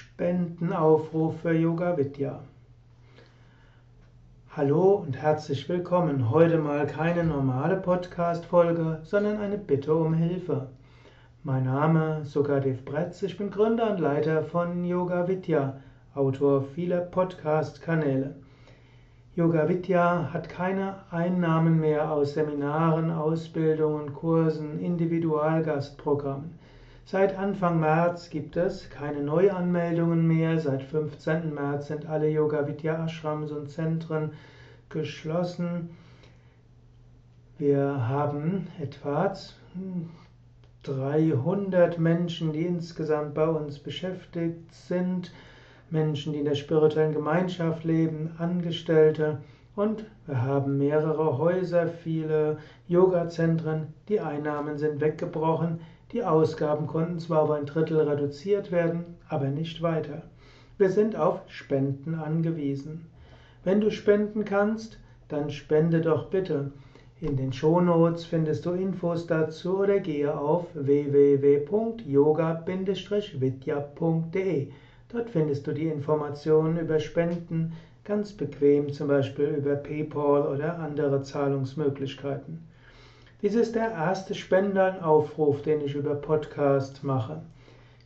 Spendenaufruf für Yoga Vidya. Hallo und herzlich willkommen. Heute mal keine normale Podcast-Folge, sondern eine Bitte um Hilfe. Mein Name ist Sukadev Bretz, ich bin Gründer und Leiter von Yoga Vidya, Autor vieler Podcast-Kanäle. Yoga Vidya hat keine Einnahmen mehr aus Seminaren, Ausbildungen, Kursen, Individualgastprogrammen. Seit Anfang März gibt es keine Neuanmeldungen mehr. Seit 15. März sind alle Yoga Vidya Ashrams und Zentren geschlossen. Wir haben etwa 300 Menschen, die insgesamt bei uns beschäftigt sind. Menschen, die in der spirituellen Gemeinschaft leben, Angestellte und wir haben mehrere Häuser, viele Yoga-Zentren. Die Einnahmen sind weggebrochen. Die Ausgaben konnten zwar auf ein Drittel reduziert werden, aber nicht weiter. Wir sind auf Spenden angewiesen. Wenn du spenden kannst, dann spende doch bitte. In den Shownotes findest du Infos dazu oder gehe auf www.yoga-vidya.de. Dort findest du die Informationen über Spenden ganz bequem, zum Beispiel über PayPal oder andere Zahlungsmöglichkeiten. Dies ist der erste Spendenaufruf, den ich über Podcast mache.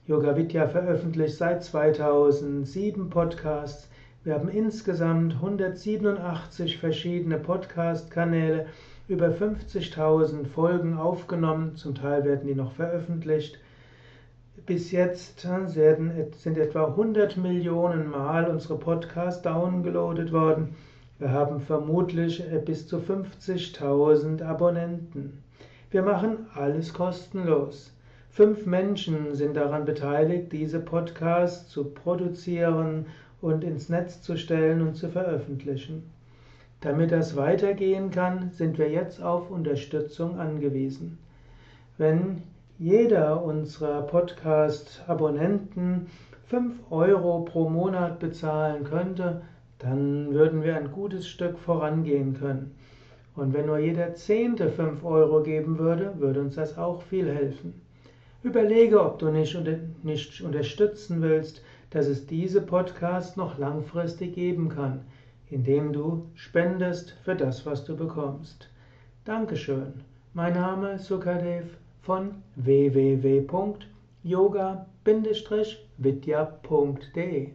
Yoga Vidya veröffentlicht seit 2007 Podcasts. Wir haben insgesamt 187 verschiedene Podcast-Kanäle, über 50.000 Folgen aufgenommen, zum Teil werden die noch veröffentlicht. Bis jetzt sind etwa 100 Millionen Mal unsere Podcasts downgeloadet worden. Wir haben vermutlich äh, bis zu 50.000 Abonnenten. Wir machen alles kostenlos. Fünf Menschen sind daran beteiligt, diese Podcasts zu produzieren und ins Netz zu stellen und zu veröffentlichen. Damit das weitergehen kann, sind wir jetzt auf Unterstützung angewiesen. Wenn jeder unserer Podcast-Abonnenten 5 Euro pro Monat bezahlen könnte, dann würden wir ein gutes Stück vorangehen können. Und wenn nur jeder Zehnte 5 Euro geben würde, würde uns das auch viel helfen. Überlege, ob du nicht, nicht unterstützen willst, dass es diese Podcasts noch langfristig geben kann, indem du spendest für das, was du bekommst. Dankeschön. Mein Name ist Sukadev von www.yoga-vidya.de